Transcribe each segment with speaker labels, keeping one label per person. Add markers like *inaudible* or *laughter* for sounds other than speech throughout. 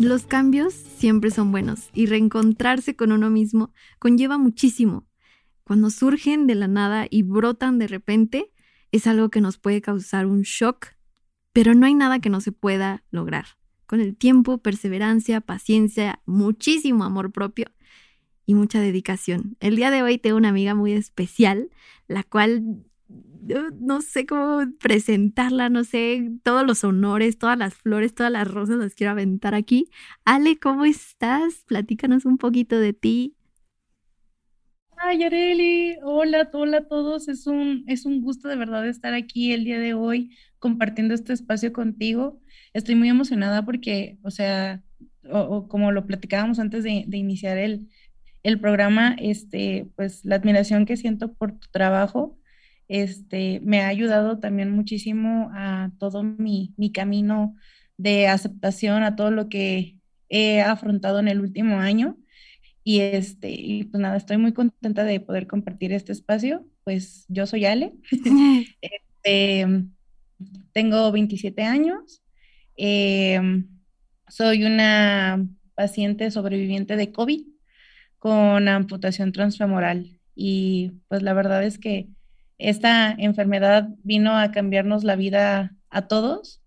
Speaker 1: Los cambios siempre son buenos y reencontrarse con uno mismo conlleva muchísimo. Cuando surgen de la nada y brotan de repente, es algo que nos puede causar un shock, pero no hay nada que no se pueda lograr. Con el tiempo, perseverancia, paciencia, muchísimo amor propio y mucha dedicación. El día de hoy tengo una amiga muy especial, la cual no sé cómo presentarla, no sé, todos los honores, todas las flores, todas las rosas las quiero aventar aquí. Ale, ¿cómo estás? Platícanos un poquito de ti.
Speaker 2: Ay, Areli, hola, hola a todos. Es un, es un gusto de verdad estar aquí el día de hoy compartiendo este espacio contigo. Estoy muy emocionada porque, o sea, como lo platicábamos antes de, de iniciar el, el programa, este, pues la admiración que siento por tu trabajo este, me ha ayudado también muchísimo a todo mi, camino de aceptación, a todo lo que he afrontado en el último año. Y, este, y pues nada, estoy muy contenta de poder compartir este espacio. Pues yo soy Ale, *laughs* *laughs* este, tengo 27 años, em, soy una paciente sobreviviente de COVID con amputación transfemoral y pues la verdad es que esta enfermedad vino a cambiarnos la vida a todos,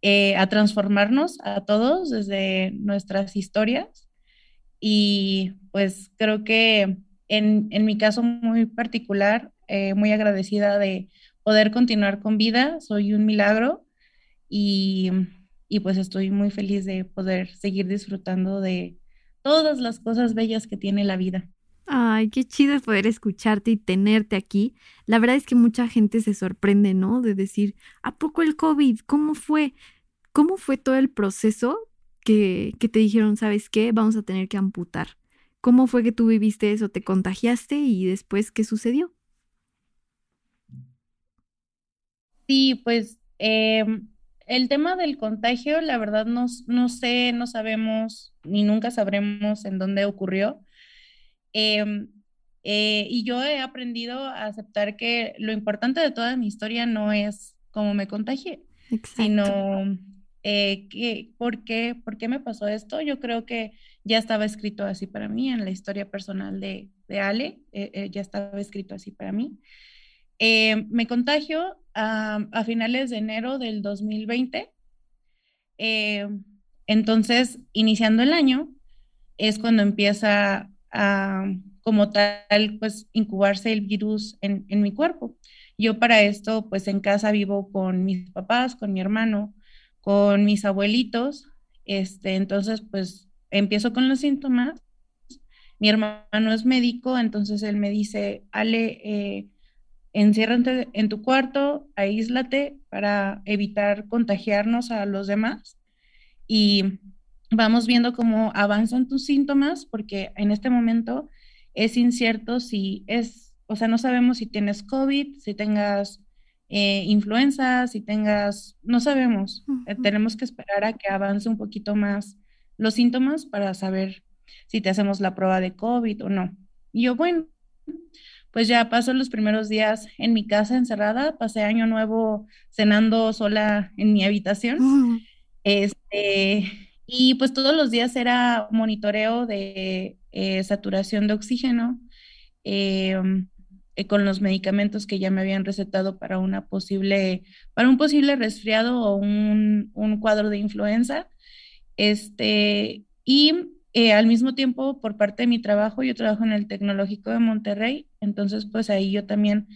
Speaker 2: eh, a transformarnos a todos desde nuestras historias. Y pues creo que en, mi caso muy particular, eh, muy agradecida de poder continuar con vida, soy un milagro y, y pues estoy muy feliz de poder seguir disfrutando de todas las cosas bellas que tiene la vida.
Speaker 1: Ay, qué chido poder escucharte y tenerte aquí. La verdad es que mucha gente se sorprende, ¿no? De decir, ¿a poco el COVID? ¿Cómo fue? ¿Cómo fue todo el proceso que, que te dijeron, sabes qué, vamos a tener que amputar? ¿Cómo fue que tú viviste eso? ¿Te contagiaste y después qué sucedió?
Speaker 2: Sí, pues em, el tema del contagio, la verdad no, no sé, no sabemos, ni nunca sabremos en dónde ocurrió Em, eh, y yo he aprendido a aceptar que lo importante de toda mi historia no es cómo me contagié, sino eh, que, ¿por, qué, ¿por qué me pasó esto? Yo creo que ya estaba escrito así para mí en la historia personal de, de Ale, eh, ya estaba escrito así para mí. Em, me contagio a, a, finales de enero del 2020. Em, entonces, iniciando el año, es cuando empieza como tal, pues incubarse el virus en, en, mi cuerpo. Yo para esto, pues en casa vivo con mis papás, con mi hermano, con mis abuelitos, este, entonces pues empiezo con los síntomas. Mi hermano es médico, entonces él me dice, Ale, eh, enciérrate en tu cuarto, aíslate para evitar contagiarnos a los demás. Y vamos viendo cómo avanzan tus síntomas, porque en este momento es incierto si es, o sea, no sabemos si tienes COVID, si tengas eh, influenza, si tengas, no sabemos. Eh, tenemos que esperar a que avance un poquito más los síntomas para saber si te hacemos la prueba de COVID o no. Y yo, bueno, pues ya paso los primeros días en mi casa encerrada, pasé año nuevo cenando sola en mi habitación. Este, y pues todos los días era monitoreo de eh, saturación de oxígeno em, eh, con los medicamentos que ya me habían recetado para una posible, para un posible resfriado o un, un cuadro de influenza. Este, y eh, al mismo tiempo, por parte de mi trabajo, yo trabajo en el Tecnológico de Monterrey, entonces pues ahí yo también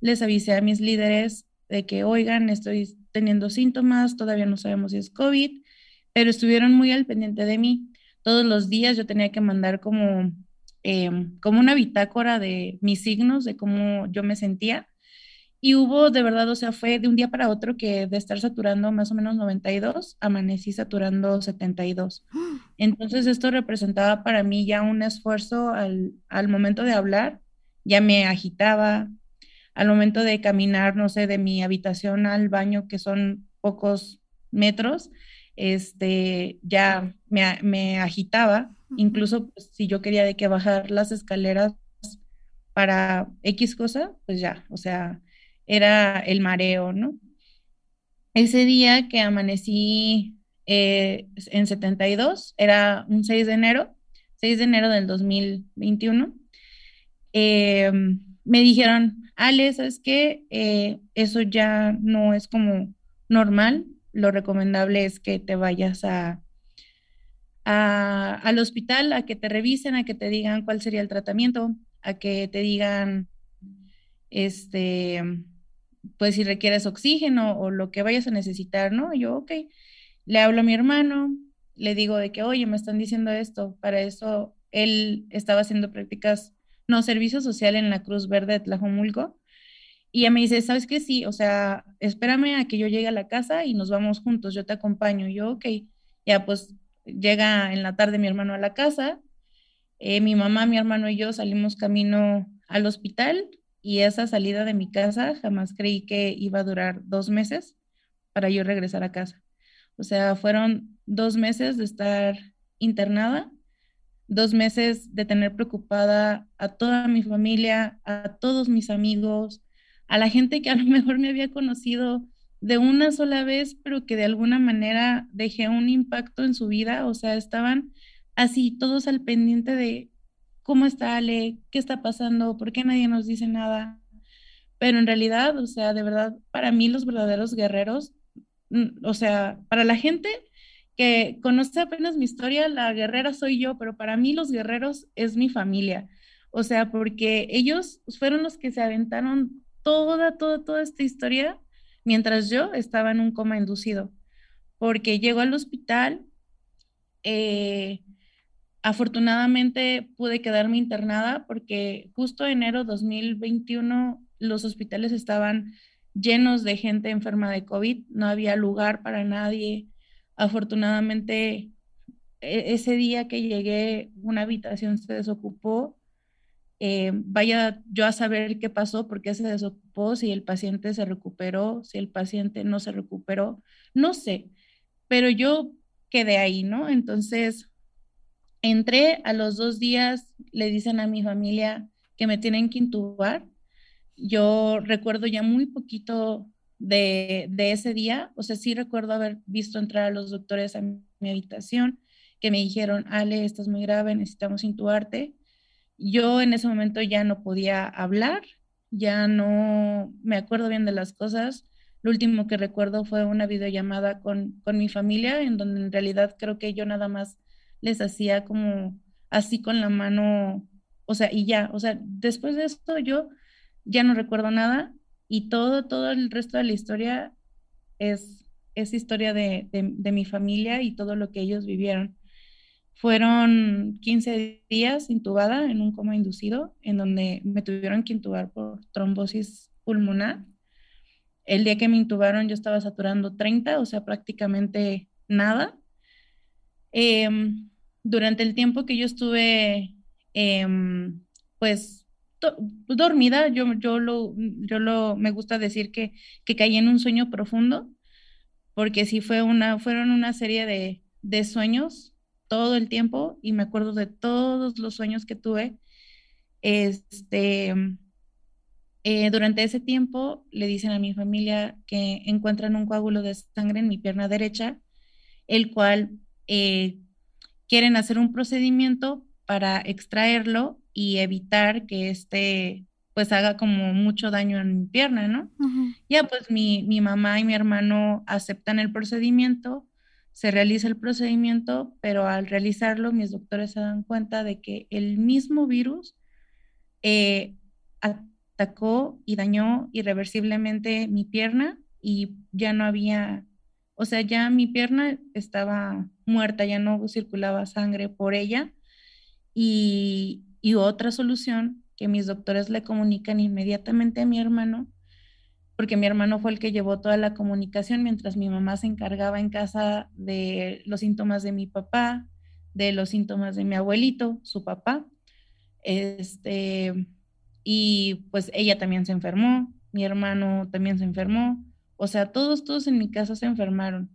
Speaker 2: les avisé a mis líderes de que, oigan, estoy teniendo síntomas, todavía no sabemos si es COVID, pero estuvieron muy al pendiente de mí. Todos los días yo tenía que mandar como, em, como una bitácora de mis signos, de cómo yo me sentía. Y hubo de verdad, o sea, fue de un día para otro que de estar saturando más o menos 92, amanecí saturando 72. *gasps* Entonces esto representaba para mí ya un esfuerzo al, al momento de hablar, ya me agitaba, al momento de caminar, no sé, de mi habitación al baño, que son pocos metros, este, ya me, me agitaba, incluso pues, si yo quería de que bajar las escaleras para X cosa, pues ya, o sea, era el mareo, ¿no? Ese día que amanecí eh, en 72, era un 6 de enero, 6 de enero del 2021, eh, me dijeron, Ale, ¿sabes qué? Eh, eso ya no es como normal, lo recomendable es que te vayas a, al hospital, a que te revisen, a que te digan cuál sería el tratamiento, a que te digan, este, pues si requieres oxígeno o lo que vayas a necesitar, ¿no? yo, ok, le hablo a mi hermano, le digo de que, oye, me están diciendo esto, para eso él estaba haciendo prácticas, no, servicio social en la Cruz Verde de Tlajomulco, y ella me dice, ¿sabes qué? Sí, o sea, espérame a que yo llegue a la casa y nos vamos juntos, yo te acompaño. yo, ok, ya pues llega en la tarde mi hermano a la casa, eh, mi mamá, mi hermano y yo salimos camino al hospital y esa salida de mi casa jamás creí que iba a durar dos meses para yo regresar a casa. O sea, fueron dos meses de estar internada, dos meses de tener preocupada a toda mi familia, a todos mis amigos, a la gente que a lo mejor me había conocido de una sola vez, pero que de alguna manera dejé un impacto en su vida, o sea, estaban así todos al pendiente de cómo está Ale, qué está pasando, por qué nadie nos dice nada. Pero en realidad, o sea, de verdad, para mí los verdaderos guerreros, mm, o sea, para la gente que conoce apenas mi historia, la guerrera soy yo, pero para mí los guerreros es mi familia. O sea, porque ellos fueron los que se aventaron toda, toda, toda esta historia mientras yo estaba en un coma inducido, porque llego al hospital, eh, afortunadamente pude quedarme internada porque justo enero 2021 los hospitales estaban llenos de gente enferma de COVID, no había lugar para nadie. Afortunadamente, e-, ese día que llegué, una habitación se desocupó eh, vaya yo a saber qué pasó, por qué se desocupó, si el paciente se recuperó, si el paciente no se recuperó, no sé, pero yo quedé ahí, ¿no? Entonces, entré a los dos días, le dicen a mi familia que me tienen que intubar. Yo recuerdo ya muy poquito de, de ese día, o sea, sí recuerdo haber visto entrar a los doctores a mi habitación, que me dijeron, Ale, estás muy grave, necesitamos intubarte yo en ese momento ya no podía hablar, ya no me acuerdo bien de las cosas. Lo último que recuerdo fue una videollamada con, con mi familia, en donde en realidad creo que yo nada más les hacía como así con la mano, o sea, y ya, o sea, después de esto yo ya no recuerdo nada y todo, todo el resto de la historia es, es historia de, de mi familia y todo lo que ellos vivieron. Fueron 15 días intubada en un coma inducido, en donde me tuvieron que intubar por trombosis pulmonar. El día que me intubaron yo estaba saturando 30, o sea, prácticamente nada. Em, durante el tiempo que yo estuve, em, pues, dormida, yo, yo, lo, yo lo, me gusta decir que, que caí en un sueño profundo, porque sí fue una, fueron una serie de, de sueños todo el tiempo y me acuerdo de todos los sueños que tuve. Este, eh, durante ese tiempo le dicen a mi familia que encuentran un coágulo de sangre en mi pierna derecha, el cual eh, quieren hacer un procedimiento para extraerlo y evitar que este pues haga como mucho daño en mi pierna, ¿no? Ya pues mi, mi mamá y mi hermano aceptan el procedimiento, se realiza el procedimiento, pero al realizarlo mis doctores se dan cuenta de que el mismo virus eh, atacó y dañó irreversiblemente mi pierna y ya no había, o sea, ya mi pierna estaba muerta, ya no circulaba sangre por ella. Y, y otra solución que mis doctores le comunican inmediatamente a mi hermano porque mi hermano fue el que llevó toda la comunicación mientras mi mamá se encargaba en casa de los síntomas de mi papá, de los síntomas de mi abuelito, su papá. Este, y pues ella también se enfermó, mi hermano también se enfermó, o sea, todos, todos en mi casa se enfermaron.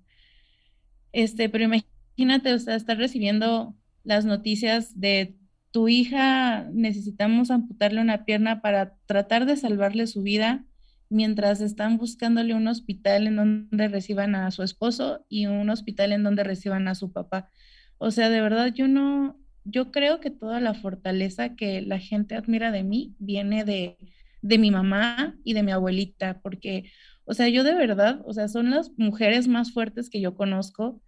Speaker 2: Este, pero imagínate, o sea, estar recibiendo las noticias de tu hija, necesitamos amputarle una pierna para tratar de salvarle su vida mientras están buscándole un hospital en donde reciban a su esposo y un hospital en donde reciban a su papá. O sea, de verdad, yo no, yo creo que toda la fortaleza que la gente admira de mí viene de, de mi mamá y de mi abuelita, porque, o sea, yo de verdad, o sea, son las mujeres más fuertes que yo conozco.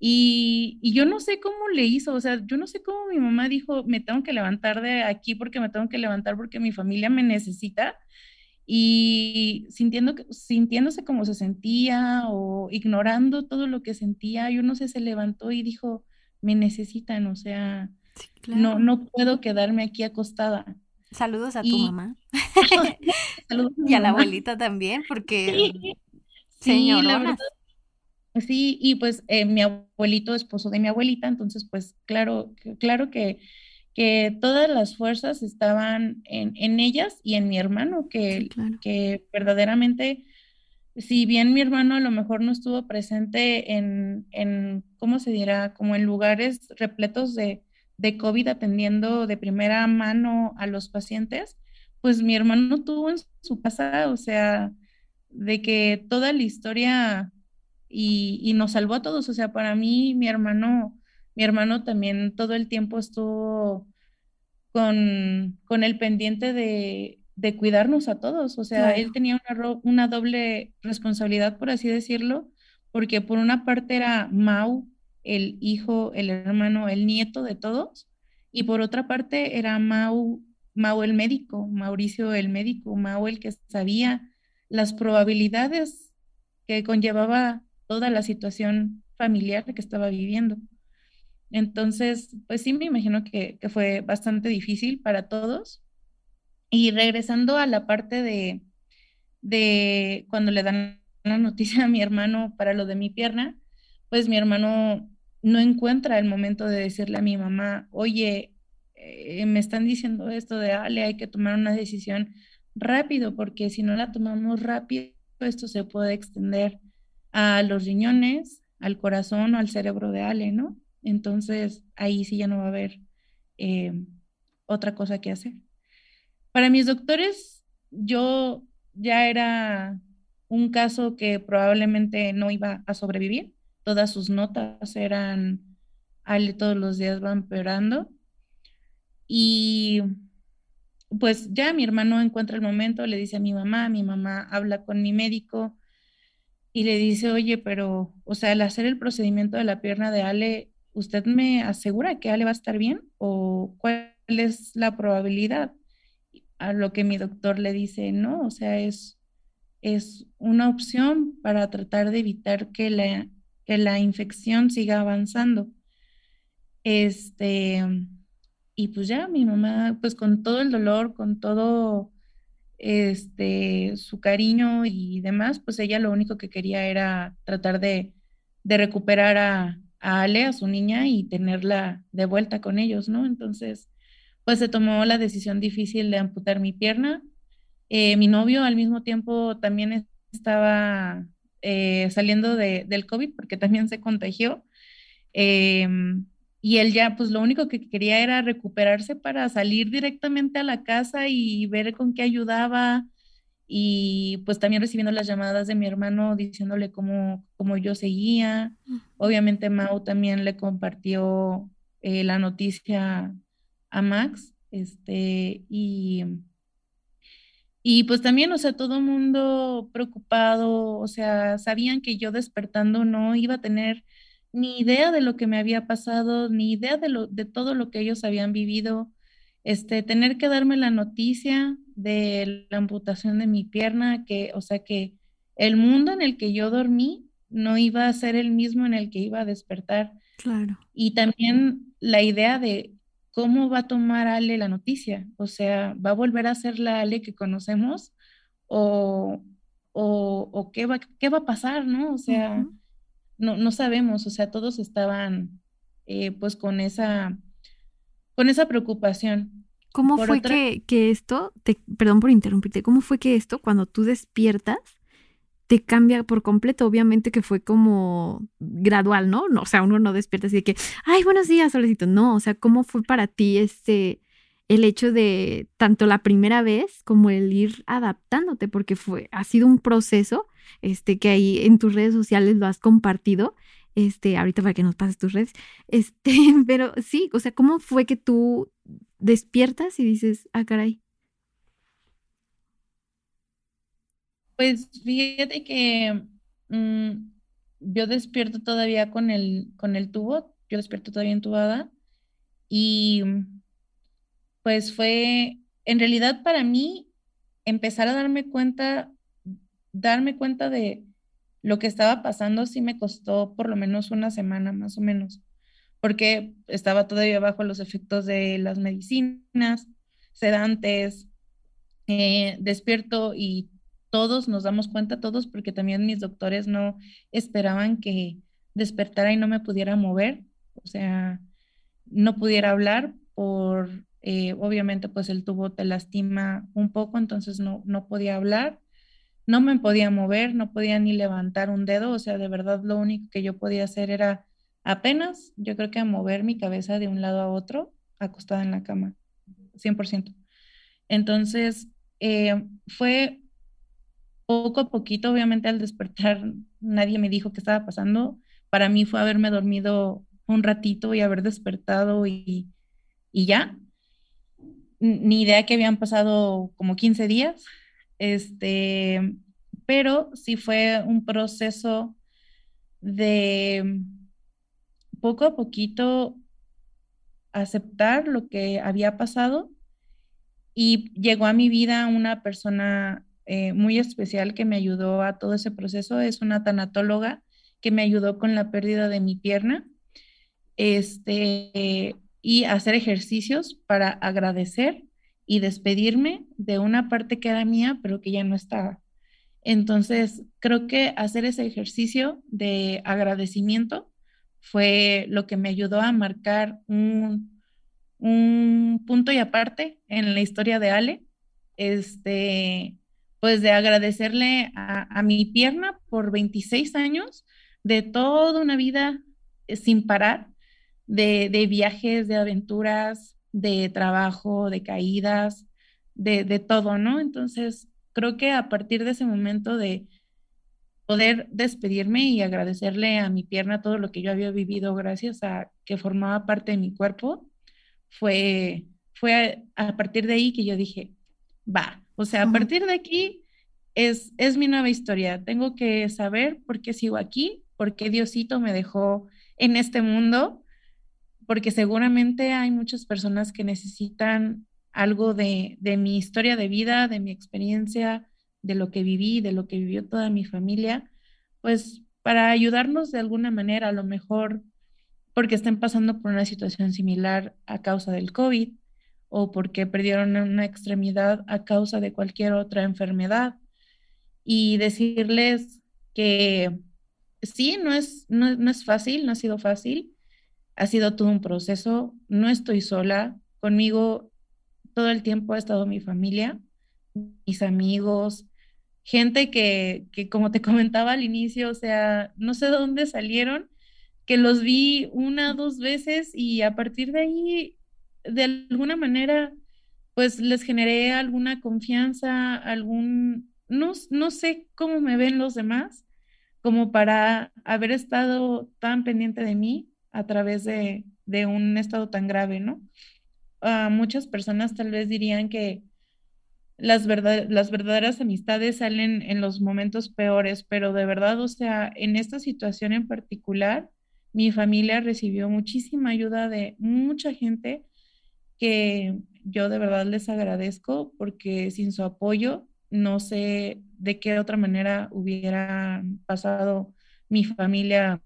Speaker 2: Y, y, yo no sé cómo le hizo, o sea, yo no sé cómo mi mamá dijo, me tengo que levantar de aquí porque me tengo que levantar porque mi familia me necesita y sintiendo, sintiéndose como se sentía o ignorando todo lo que sentía, yo no sé, se levantó y dijo, me necesitan, o sea, no, no puedo quedarme aquí acostada.
Speaker 1: Saludos a tu mamá. *laughs* Saludos y a la abuelita también, porque
Speaker 2: sí, la verdad, sí, y pues eh, mi abuelito, esposo de mi abuelita, entonces pues claro, claro que que todas las fuerzas estaban en, ellas y en mi hermano, que, que verdaderamente, si bien mi hermano a lo mejor no estuvo presente en, en ¿cómo se dirá? Como en lugares repletos de, de COVID atendiendo de primera mano a los pacientes, pues mi hermano tuvo en su casa, o sea, de que toda la historia y, y, nos salvó a todos, o sea, para mí mi hermano mi hermano también todo el tiempo estuvo con, con el pendiente de, de, cuidarnos a todos. O sea, él tenía una, una, doble responsabilidad, por así decirlo, porque por una parte era Mau, el hijo, el hermano, el nieto de todos, y por otra parte era Mau, Mau el médico, Mauricio el médico, Mau el que sabía las probabilidades que conllevaba toda la situación familiar que estaba viviendo. Entonces, pues sí, me imagino que, fue bastante difícil para todos. Y regresando a la parte de, de cuando le dan la noticia *laughs* a mi hermano para lo de mi pierna, pues mi hermano no encuentra el momento de decirle a mi mamá, oye, eh, me están diciendo esto de Ale, hay que tomar una decisión rápido, porque si no la tomamos rápido, esto se puede extender a los riñones, al corazón o al cerebro de Ale, ¿no? Entonces, ahí sí ya no va a haber eh, otra cosa que hacer. Para mis doctores, yo ya era un caso que probablemente no iba a sobrevivir. Todas sus notas eran, Ale todos los días van empeorando. Y pues ya mi hermano encuentra el momento, le dice a mi mamá, mi mamá habla con mi médico y le dice, oye, pero, o sea, al hacer el procedimiento de la pierna de Ale, ¿usted me asegura que Ale va a estar bien o cuál es la probabilidad? A lo que mi doctor le dice, no, o sea, es, es una opción para tratar de evitar que la, que la infección siga avanzando. Este, y pues ya mi mamá, pues con todo el dolor, con todo este, su cariño y demás, pues ella lo único que quería era tratar de, de recuperar a, a Ale, a su niña, y tenerla de vuelta con ellos, ¿no? Entonces, pues se tomó la decisión difícil de amputar mi pierna. Eh, mi novio al mismo tiempo también estaba eh, saliendo de, del COVID porque también se contagió. Em, y él ya, pues lo único que quería era recuperarse para salir directamente a la casa y ver con qué ayudaba, y pues también recibiendo las llamadas de mi hermano diciéndole cómo, cómo yo seguía. Obviamente Mau también le compartió eh, la noticia a Max, este, y, y pues también, o sea, todo el mundo preocupado, o sea, sabían que yo despertando no iba a tener ni idea de lo que me había pasado, ni idea de, lo, de todo lo que ellos habían vivido este, tener que darme la noticia de la amputación de mi pierna, que, o sea, que el mundo en el que yo dormí no iba a ser el mismo en el que iba a despertar.
Speaker 1: Claro.
Speaker 2: Y también la idea de cómo va a tomar Ale la noticia, o sea, ¿va a volver a ser la Ale que conocemos o, o, qué, va, qué va a pasar, ¿no? O sea, no, no sabemos, o sea, todos estaban eh, pues con esa, con esa preocupación.
Speaker 1: ¿Cómo fue que, que, esto, te, perdón por interrumpirte, cómo fue que esto, cuando tú despiertas, te cambia por completo? Obviamente que fue como gradual, ¿no? no o sea, uno no despierta así de que, ay, buenos días, solecito. No, o sea, ¿cómo fue para ti este, el hecho de tanto la primera vez como el ir adaptándote? Porque fue, ha sido un proceso, este, que ahí en tus redes sociales lo has compartido este, ahorita para que nos pases tus redes, *laughs* este, pero sí, o sea, ¿cómo fue que tú despiertas y dices, ah, caray?
Speaker 2: Pues fíjate que mm, yo despierto todavía con el, con el tubo, yo despierto todavía entubada y pues fue, en realidad para mí, empezar a darme cuenta, darme cuenta de, lo que estaba pasando sí me costó por lo menos una semana más o menos, porque estaba todavía bajo los efectos de las medicinas, sedantes, eh, despierto y todos nos damos cuenta, todos, porque también mis doctores no esperaban que despertara y no me pudiera mover, o sea, no pudiera hablar por, eh, obviamente, pues el tubo te lastima un poco, entonces no, no podía hablar no me podía mover, no podía ni levantar un dedo, o sea, de verdad lo único que yo podía hacer era apenas, yo creo que mover mi cabeza de un lado a otro, acostada en la cama, 100%. Entonces, eh, fue poco a poquito, obviamente al despertar, nadie me dijo qué estaba pasando. Para mí fue haberme dormido un ratito y haber despertado y, y ya. Ni idea que habían pasado como 15 días. Este, pero sí fue un proceso de poco a poquito aceptar lo que había pasado y llegó a mi vida una persona eh, muy especial que me ayudó a todo ese proceso. Es una tanatóloga que me ayudó con la pérdida de mi pierna este, y hacer ejercicios para agradecer y despedirme de una parte que era mía, pero que ya no estaba. Entonces, creo que hacer ese ejercicio de agradecimiento fue lo que me ayudó a marcar un, un punto y aparte en la historia de Ale, este, pues de agradecerle a, mi pierna por 26 años de toda una vida sin parar, de, de viajes, de aventuras, de trabajo, de caídas, de, todo, ¿no? Entonces, creo que a partir de ese momento de poder despedirme y agradecerle a mi pierna todo lo que yo había vivido gracias a que formaba parte de mi cuerpo, fue, fue a, partir de ahí que yo dije, va, o sea, a partir de aquí es, es mi nueva historia, tengo que saber por qué sigo aquí, por qué Diosito me dejó en este mundo porque seguramente hay muchas personas que necesitan algo de, mi historia de vida, de mi experiencia, de lo que viví, de lo que vivió toda mi familia, pues para ayudarnos de alguna manera, a lo mejor porque estén pasando por una situación similar a causa del COVID o porque perdieron una extremidad a causa de cualquier otra enfermedad y decirles que sí, no es, no es fácil, no ha sido fácil, ha sido todo un proceso, no estoy sola, conmigo todo el tiempo ha estado mi familia, mis amigos, gente que, que como te *laughs* comentaba al inicio, o sea, no sé de dónde salieron, que los vi una, dos veces y a partir de ahí, de alguna manera, pues les generé alguna confianza, algún, no, no sé cómo me ven los demás, como para haber estado tan pendiente de mí a través de, un estado tan grave, ¿no? Muchas personas tal vez dirían que las, las verdaderas amistades salen en los momentos peores, pero de verdad, o sea, en esta situación en particular, mi familia recibió muchísima ayuda de mucha gente que yo de verdad les agradezco porque sin su apoyo no sé de qué otra manera hubiera pasado mi familia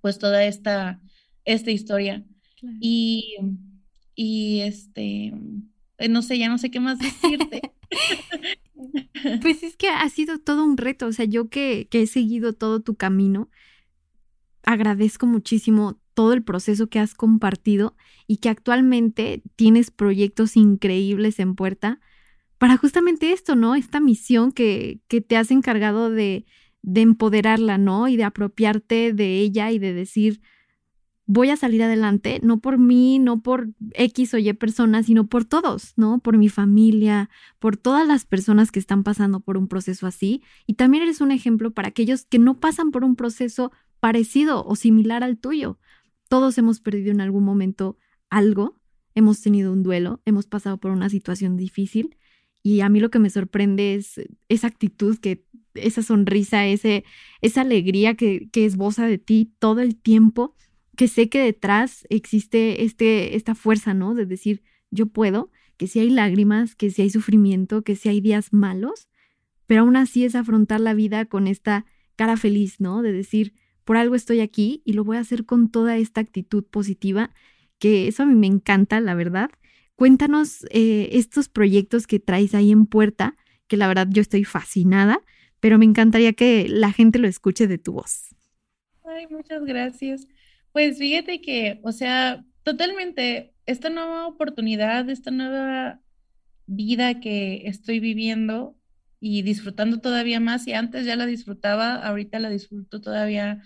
Speaker 2: pues toda esta, esta historia. Y, y este, no sé, ya no sé qué más decirte. *laughs*
Speaker 1: Pues es que ha sido todo un reto, o sea, yo que, que he seguido todo tu camino, agradezco muchísimo todo el proceso que has compartido y que actualmente tienes proyectos increíbles en puerta para justamente esto, ¿no? Esta misión que, que te has encargado de, de empoderarla, ¿no? Y de apropiarte de ella y de decir, voy a salir adelante, no por mí, no por X o Y personas, sino por todos, ¿no? Por mi familia, por todas las personas que están pasando por un proceso así. Y también eres un ejemplo para aquellos que no pasan por un proceso parecido o similar al tuyo. Todos hemos perdido en algún momento algo, hemos tenido un duelo, hemos pasado por una situación difícil. Y a mí lo que me sorprende es esa actitud que esa sonrisa, ese, esa alegría que, que esboza de ti todo el tiempo que sé que detrás existe este, esta fuerza, ¿no? De decir, yo puedo, que si hay lágrimas, que si hay sufrimiento, que si hay días malos, pero aún así es afrontar la vida con esta cara feliz, ¿no? De decir, por algo estoy aquí y lo voy a hacer con toda esta actitud positiva, que eso a mí me encanta, la verdad. Cuéntanos eh, estos proyectos que traes ahí en puerta, que la verdad yo estoy fascinada, pero me encantaría que la gente lo escuche de tu voz.
Speaker 2: Ay, muchas gracias. Pues fíjate que, o sea, totalmente, esta nueva oportunidad, esta nueva vida que estoy viviendo y disfrutando todavía más, y antes ya la disfrutaba, ahorita la disfruto todavía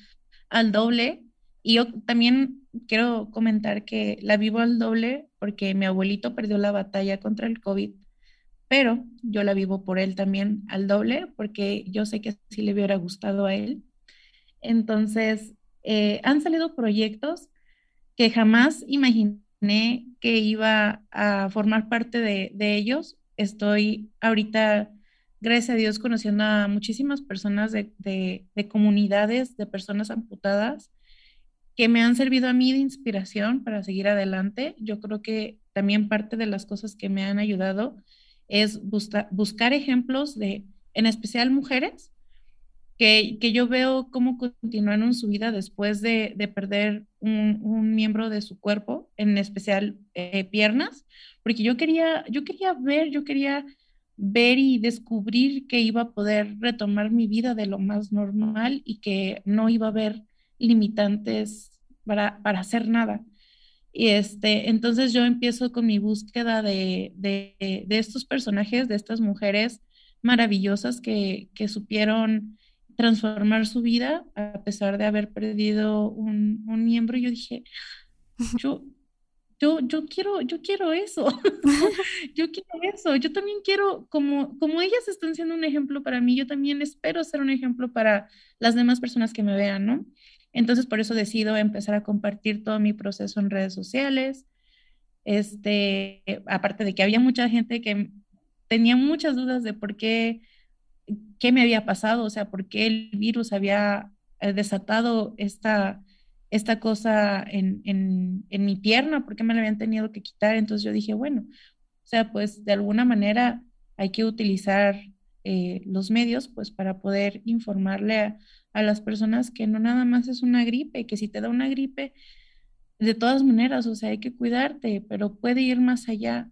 Speaker 2: al doble. Y yo también quiero comentar que la vivo al doble porque mi abuelito perdió la batalla contra el COVID, pero yo la vivo por él también al doble porque yo sé que sí le hubiera gustado a él. Entonces, eh, han salido proyectos que jamás imaginé que iba a formar parte de, ellos. Estoy ahorita, gracias a Dios, conociendo a muchísimas personas de, de comunidades de personas amputadas que me han servido a mí de inspiración para seguir adelante. Yo creo que también parte de las cosas que me han ayudado es buscar ejemplos de, en especial mujeres, que, yo veo cómo continúan su vida después de, perder un, miembro de su cuerpo, en especial eh, piernas, porque yo quería, yo quería ver, yo quería ver y descubrir que iba a poder retomar mi vida de lo más normal y que no iba a haber limitantes para, para hacer nada. Y este, entonces yo empiezo con mi búsqueda de, de, de estos personajes, de estas mujeres maravillosas que, que supieron transformar su vida a pesar de haber perdido un, miembro. Yo dije, yo, yo, yo quiero, yo quiero eso, *laughs* yo quiero eso, yo también quiero, como, como ellas están siendo un ejemplo para mí, yo también espero ser un ejemplo para las demás personas que me vean, ¿no? Entonces, por eso decido empezar a compartir todo mi proceso en redes sociales. Este, aparte de que había mucha gente que tenía muchas dudas de por qué qué me había pasado, o sea, por qué el virus había eh, desatado esta, esta cosa en, mi pierna, por qué me la habían tenido que quitar. Entonces yo dije, bueno, o sea, pues de alguna manera hay que utilizar eh, los medios pues para poder informarle a, a, las personas que no nada más es una gripe, que si te da una gripe, de todas maneras, o sea, hay que cuidarte, pero puede ir más allá.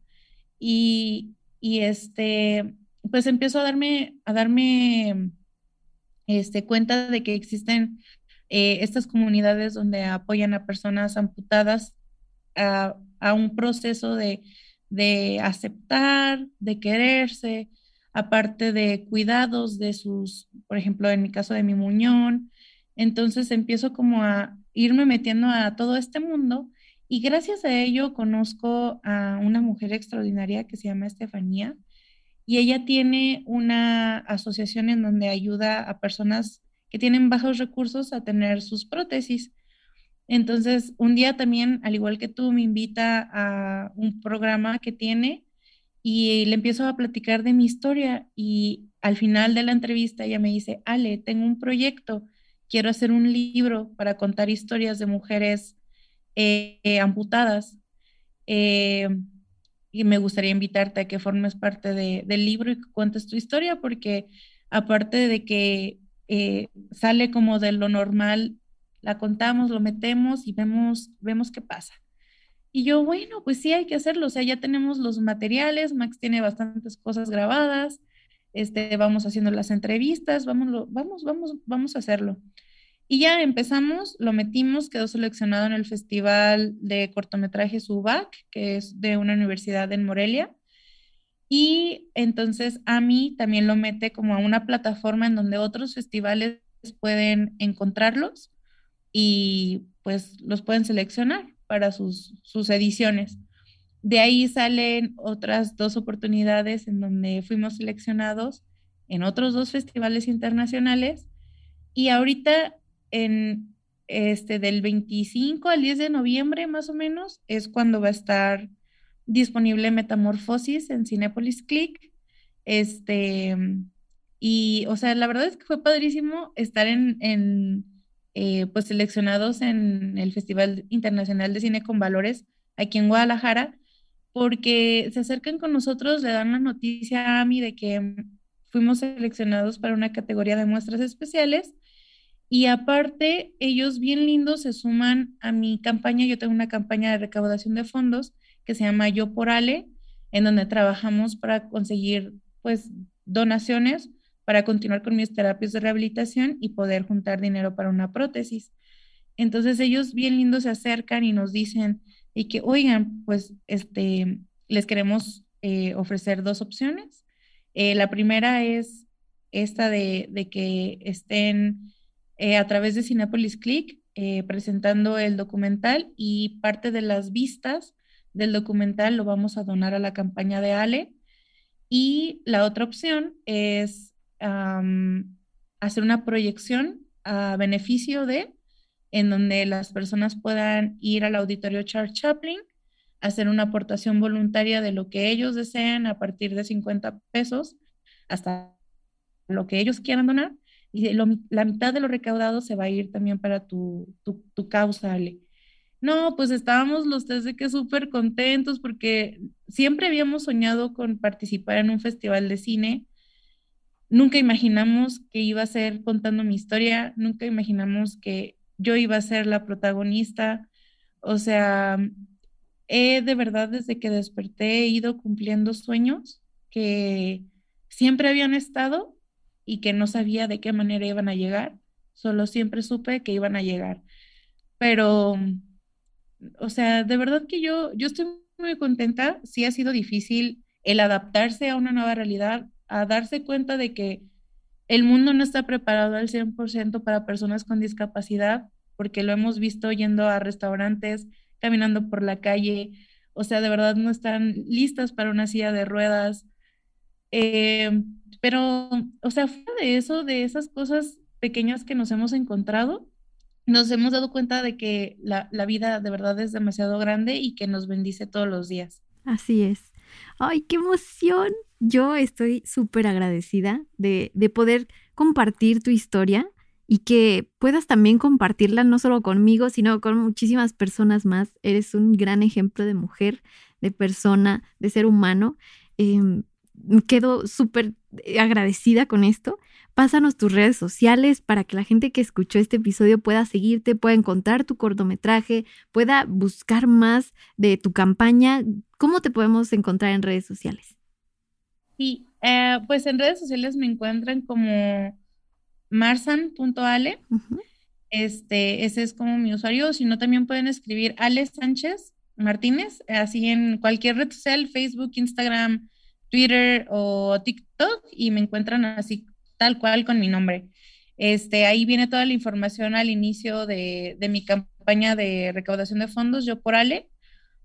Speaker 2: Y, y este, pues empiezo a darme, a darme este, cuenta de que existen eh, estas comunidades donde apoyan a personas amputadas a, un proceso de, de, aceptar, de quererse, aparte de cuidados de sus, por ejemplo, en mi caso de mi muñón. Entonces empiezo como a irme metiendo a todo este mundo y gracias a ello conozco a una mujer extraordinaria que se llama Estefanía y ella tiene una asociación en donde ayuda a personas que tienen bajos recursos a tener sus prótesis. Entonces, un día también, al igual que tú, me invita a un programa que tiene y le empiezo a platicar de mi historia y al final de la entrevista ella me dice, Ale, tengo un proyecto, quiero hacer un libro para contar historias de mujeres eh, amputadas. Eh, y me gustaría invitarte a que formes parte del libro y que cuentes tu historia, porque aparte de que eh, sale como de lo normal, la contamos, lo metemos y vemos, vemos qué pasa. Y yo, bueno, pues sí hay que hacerlo, o sea, ya tenemos los materiales, Max tiene bastantes cosas grabadas, este, vamos haciendo las entrevistas, vamos, vamos, vamos, vamos a hacerlo. Y ya empezamos, lo metimos, quedó seleccionado en el Festival de Cortometrajes UBAC, que es de una universidad en Morelia. Y entonces a mí también lo mete como a una plataforma en donde otros festivales pueden encontrarlos y pues los pueden seleccionar para sus, sus ediciones. De ahí salen otras dos oportunidades en donde fuimos seleccionados en otros dos festivales internacionales y ahorita en este del 25 al 10 de noviembre más o menos es cuando va a estar disponible Metamorfosis en Cinepolis Click. Este, y, o sea, la verdad es que fue padrísimo estar en, en eh, pues seleccionados en el Festival Internacional de Cine con Valores aquí en Guadalajara, porque se acercan con nosotros, le dan la noticia a mí de que fuimos seleccionados para una categoría de muestras especiales. Y aparte, ellos bien lindos se suman a mi campaña. Yo tengo una campaña de recaudación de fondos que se llama Yo por Ale, en donde trabajamos para conseguir pues donaciones para continuar con mis terapias de rehabilitación y poder juntar dinero para una prótesis. Entonces ellos bien lindos se acercan y nos dicen y que, oigan, pues este, les queremos eh, ofrecer dos opciones. Eh, la primera es esta de, de que estén eh, a través de Cinepolis Click presentando el documental y parte de las vistas del documental lo vamos a donar a la campaña de Ale. Y la otra opción es hacer una proyección a beneficio de, en donde las personas puedan ir al auditorio Charles Chaplin, hacer una aportación voluntaria de lo que ellos deseen a partir de 50 pesos hasta lo que ellos quieran donar. Y la mitad de lo recaudado se va a ir también para tu, tu, causa, Ale. No, pues estábamos los tres de que súper contentos porque siempre habíamos soñado con participar en un festival de cine. Nunca imaginamos que iba a ser contando mi historia, nunca imaginamos que yo iba a ser la protagonista. O sea, he de verdad desde que desperté he ido cumpliendo sueños que siempre habían estado y que no sabía de qué manera iban a llegar, solo siempre supe que iban a llegar. Pero o sea, de verdad que yo, yo estoy muy contenta. Sí ha sido difícil el adaptarse a una nueva realidad, a darse cuenta de que el mundo no está preparado al 100% para personas con discapacidad, porque lo hemos visto yendo a restaurantes, caminando por la calle, o sea, de verdad no están listas para una silla de ruedas. Eh, pero, o sea, fuera de eso, de esas cosas pequeñas que nos hemos encontrado, nos hemos dado cuenta de que la, vida de verdad es demasiado grande y que nos bendice todos los días.
Speaker 1: Así es. ¡Ay, qué emoción! Yo estoy súper agradecida de, de poder compartir tu historia y que puedas también compartirla no solo conmigo, sino con muchísimas personas más. Eres un gran ejemplo de mujer, de persona, de ser humano. Em, quedo súper agradecida con esto Pásanos tus redes sociales para que la gente que escuchó este episodio pueda seguirte, pueda encontrar tu cortometraje, pueda buscar más de tu campaña. ¿Cómo te podemos encontrar en redes sociales?
Speaker 2: Sí, eh, pues en redes sociales me encuentran como marsan.ale. Este, ese es como mi usuario, si no también pueden escribir Ale Sánchez Martínez, así en cualquier red social, Facebook, Instagram, Twitter o TikTok, y me encuentran así tal cual con mi nombre. Este, ahí viene toda la información al inicio de, de mi campaña de recaudación de fondos, yo por Ale,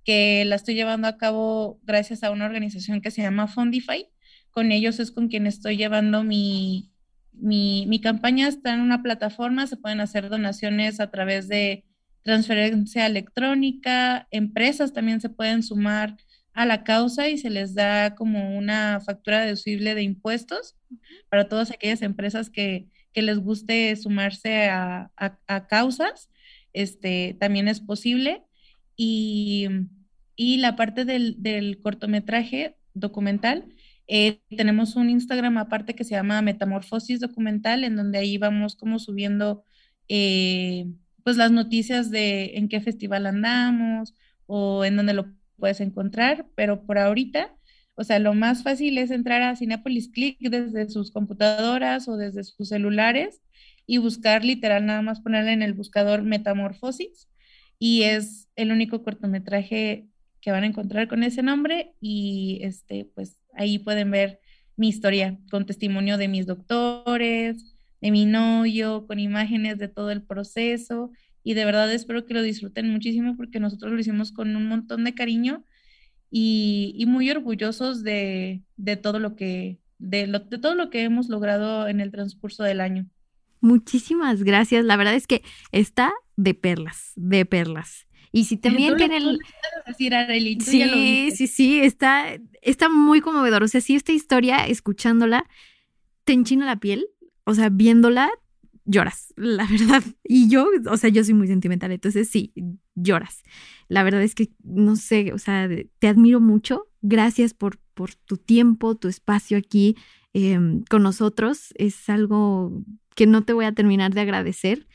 Speaker 2: que la estoy llevando a cabo gracias a una organización que se llama Fondify. Con ellos es con quien estoy llevando mi, mi, mi campaña. Está en una plataforma, se pueden hacer donaciones a través de transferencia electrónica, empresas también se pueden sumar a la causa y se les da como una factura deducible de impuestos para todas aquellas empresas que, les guste sumarse a, causas, este, también es posible. Y, la parte del, cortometraje documental, eh, tenemos un Instagram aparte que se llama Metamorfosis Documental, en donde ahí vamos como subiendo eh, pues las noticias de en qué festival andamos o en dónde lo puedes encontrar, pero por ahorita O sea, lo más fácil es entrar a Cinepolis Click desde sus computadoras o desde sus celulares y buscar literal, nada más ponerle en el buscador Metamorfosis y es el único cortometraje que van a encontrar con ese nombre y este, pues ahí pueden ver mi historia con testimonio de mis doctores, de mi novio, con imágenes de todo el proceso y de verdad espero que lo disfruten muchísimo porque nosotros lo hicimos con un montón de cariño y, muy orgullosos de, todo lo que, de, de todo lo que hemos logrado en el transcurso del año.
Speaker 1: Muchísimas gracias. La verdad es que está de perlas, de perlas. Y si *laughs* también tiene el... sí, sí, sí, está, está muy conmovedor. O sea, si esta historia, escuchándola, te enchina la piel, o sea, viéndola, lloras, la verdad. Y yo, o sea, yo soy muy sentimental, entonces sí, lloras. La verdad es que, no sé, o sea, te admiro mucho. Gracias por, por tu tiempo, tu espacio aquí em, con nosotros. Es algo que no te voy a terminar de agradecer.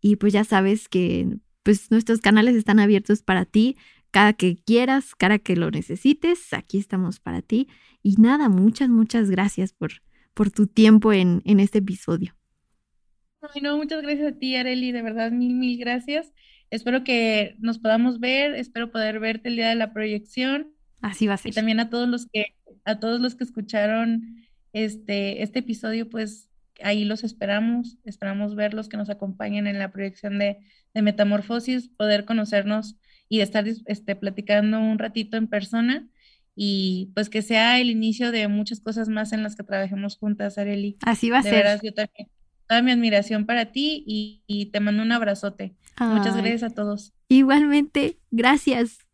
Speaker 1: Y pues ya sabes que pues nuestros canales están abiertos para ti. Cada que quieras, cada que lo necesites, aquí estamos para ti. Y nada, muchas, muchas gracias por, por tu tiempo en, en este episodio.
Speaker 2: Ay, no, muchas gracias a ti, Areli, de verdad, mil, mil gracias. Espero que nos podamos ver, espero poder verte el día de la proyección.
Speaker 1: Así va a ser.
Speaker 2: Y también a todos los que, a todos los que escucharon este, este episodio, pues ahí los esperamos, esperamos verlos, que nos acompañen en la proyección de, Metamorfosis, poder conocernos y estar este, platicando un ratito en persona y pues que sea el inicio de muchas cosas más en las que trabajemos juntas, Areli.
Speaker 1: Así va a ser.
Speaker 2: yo también, toda mi admiración para ti y, y te mando un abrazote. Muchas gracias a todos.
Speaker 1: Igualmente, gracias.